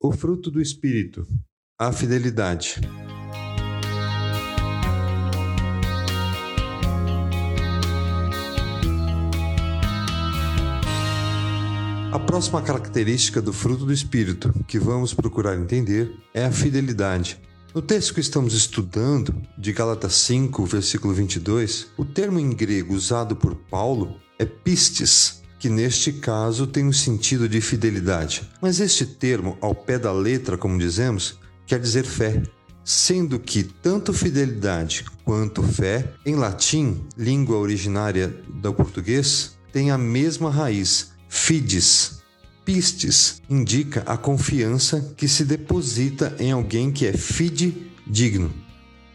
O fruto do Espírito, a fidelidade. A próxima característica do fruto do Espírito que vamos procurar entender é a fidelidade. No texto que estamos estudando, de Gálatas 5, versículo 22, o termo em grego usado por Paulo é pistes, que neste caso tem o um sentido de fidelidade. Mas este termo, ao pé da letra, como dizemos, quer dizer fé, sendo que tanto fidelidade quanto fé, em latim, língua originária do português, tem a mesma raiz, fides. Pistes indica a confiança que se deposita em alguém que é fidedigno.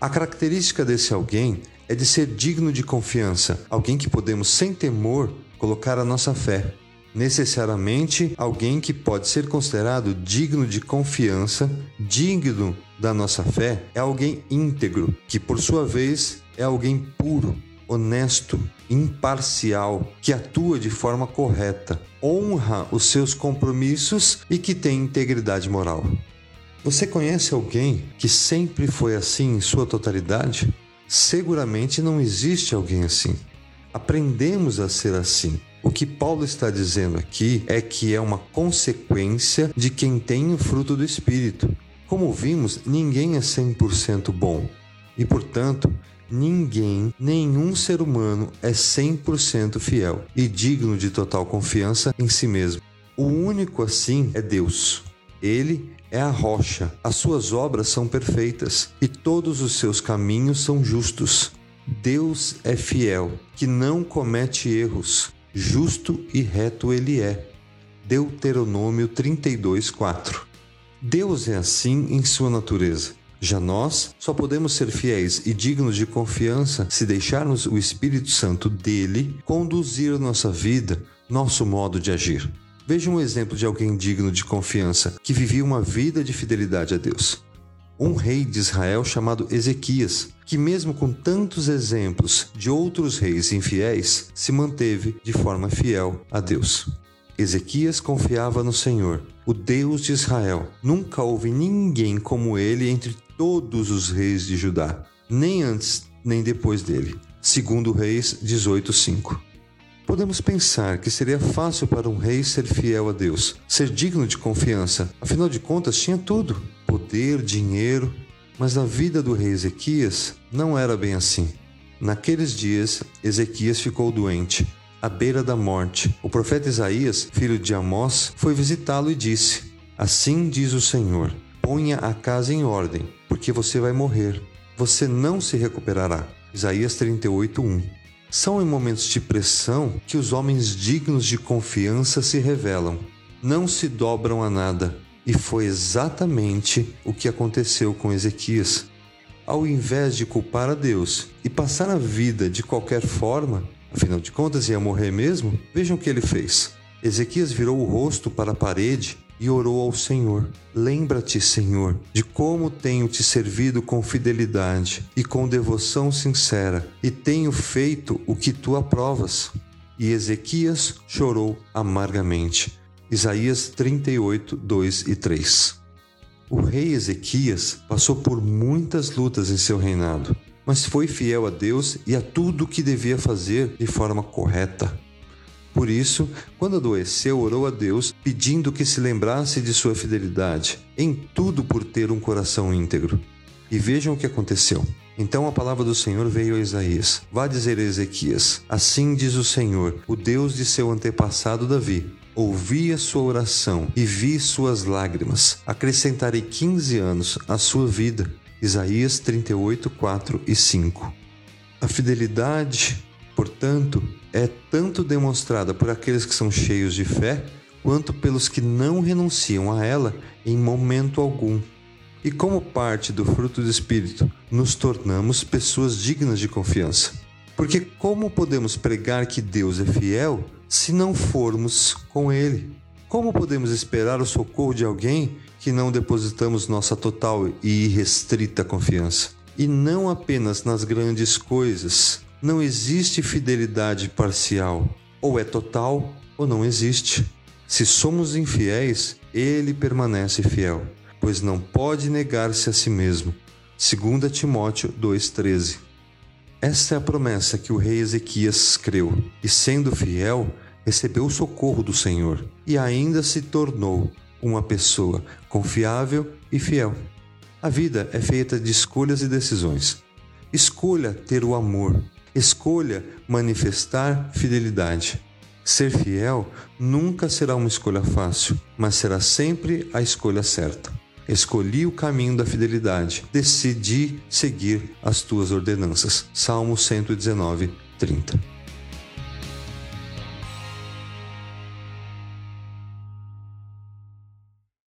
A característica desse alguém é de ser digno de confiança, alguém que podemos sem temor colocar a nossa fé. Necessariamente alguém que pode ser considerado digno de confiança, digno da nossa fé, é alguém íntegro, que por sua vez é alguém puro, honesto, imparcial, que atua de forma correta, honra os seus compromissos e que tem integridade moral. Você conhece alguém que sempre foi assim em sua totalidade? Seguramente não existe alguém assim aprendemos a ser assim. O que Paulo está dizendo aqui é que é uma consequência de quem tem o fruto do Espírito. Como vimos, ninguém é 100% bom e, portanto, ninguém, nenhum ser humano é 100% fiel e digno de total confiança em si mesmo. O único assim é Deus. Ele é a rocha, as suas obras são perfeitas e todos os seus caminhos são justos. Deus é fiel, que não comete erros, justo e reto ele é. Deuteronômio 32, 4. Deus é assim em sua natureza. Já nós só podemos ser fiéis e dignos de confiança se deixarmos o Espírito Santo dele conduzir nossa vida, nosso modo de agir. Veja um exemplo de alguém digno de confiança que vivia uma vida de fidelidade a Deus um rei de Israel chamado Ezequias, que, mesmo com tantos exemplos de outros reis infiéis, se manteve de forma fiel a Deus. Ezequias confiava no Senhor, o Deus de Israel. Nunca houve ninguém como ele entre todos os reis de Judá, nem antes nem depois dele. Segundo Reis 18:5. Podemos pensar que seria fácil para um rei ser fiel a Deus, ser digno de confiança. Afinal de contas, tinha tudo: poder, dinheiro. Mas na vida do rei Ezequias não era bem assim. Naqueles dias, Ezequias ficou doente, à beira da morte. O profeta Isaías, filho de Amós, foi visitá-lo e disse: Assim diz o Senhor: Ponha a casa em ordem, porque você vai morrer. Você não se recuperará. Isaías 38:1 são em momentos de pressão que os homens dignos de confiança se revelam, não se dobram a nada. E foi exatamente o que aconteceu com Ezequias. Ao invés de culpar a Deus e passar a vida de qualquer forma, afinal de contas ia morrer mesmo, vejam o que ele fez. Ezequias virou o rosto para a parede e orou ao Senhor: Lembra-te, Senhor, de como tenho te servido com fidelidade e com devoção sincera, e tenho feito o que tu aprovas. E Ezequias chorou amargamente. Isaías 38, 2 e 3. O rei Ezequias passou por muitas lutas em seu reinado, mas foi fiel a Deus e a tudo o que devia fazer de forma correta. Por isso, quando adoeceu, orou a Deus, pedindo que se lembrasse de sua fidelidade, em tudo por ter um coração íntegro. E vejam o que aconteceu. Então a palavra do Senhor veio a Isaías: Vá dizer a Ezequias: Assim diz o Senhor, o Deus de seu antepassado Davi. Ouvi a sua oração e vi suas lágrimas. Acrescentarei 15 anos à sua vida. Isaías 38, 4 e 5. A fidelidade, portanto, é tanto demonstrada por aqueles que são cheios de fé, quanto pelos que não renunciam a ela em momento algum. E como parte do fruto do Espírito, nos tornamos pessoas dignas de confiança. Porque como podemos pregar que Deus é fiel se não formos com Ele? Como podemos esperar o socorro de alguém que não depositamos nossa total e irrestrita confiança? E não apenas nas grandes coisas, não existe fidelidade parcial. Ou é total ou não existe. Se somos infiéis, ele permanece fiel, pois não pode negar-se a si mesmo. 2 Timóteo 2,13 Esta é a promessa que o rei Ezequias creu, e sendo fiel, recebeu o socorro do Senhor, e ainda se tornou uma pessoa confiável e fiel. A vida é feita de escolhas e decisões. Escolha ter o amor, escolha manifestar fidelidade. Ser fiel nunca será uma escolha fácil, mas será sempre a escolha certa. Escolhi o caminho da fidelidade, decidi seguir as tuas ordenanças. Salmo 119, 30.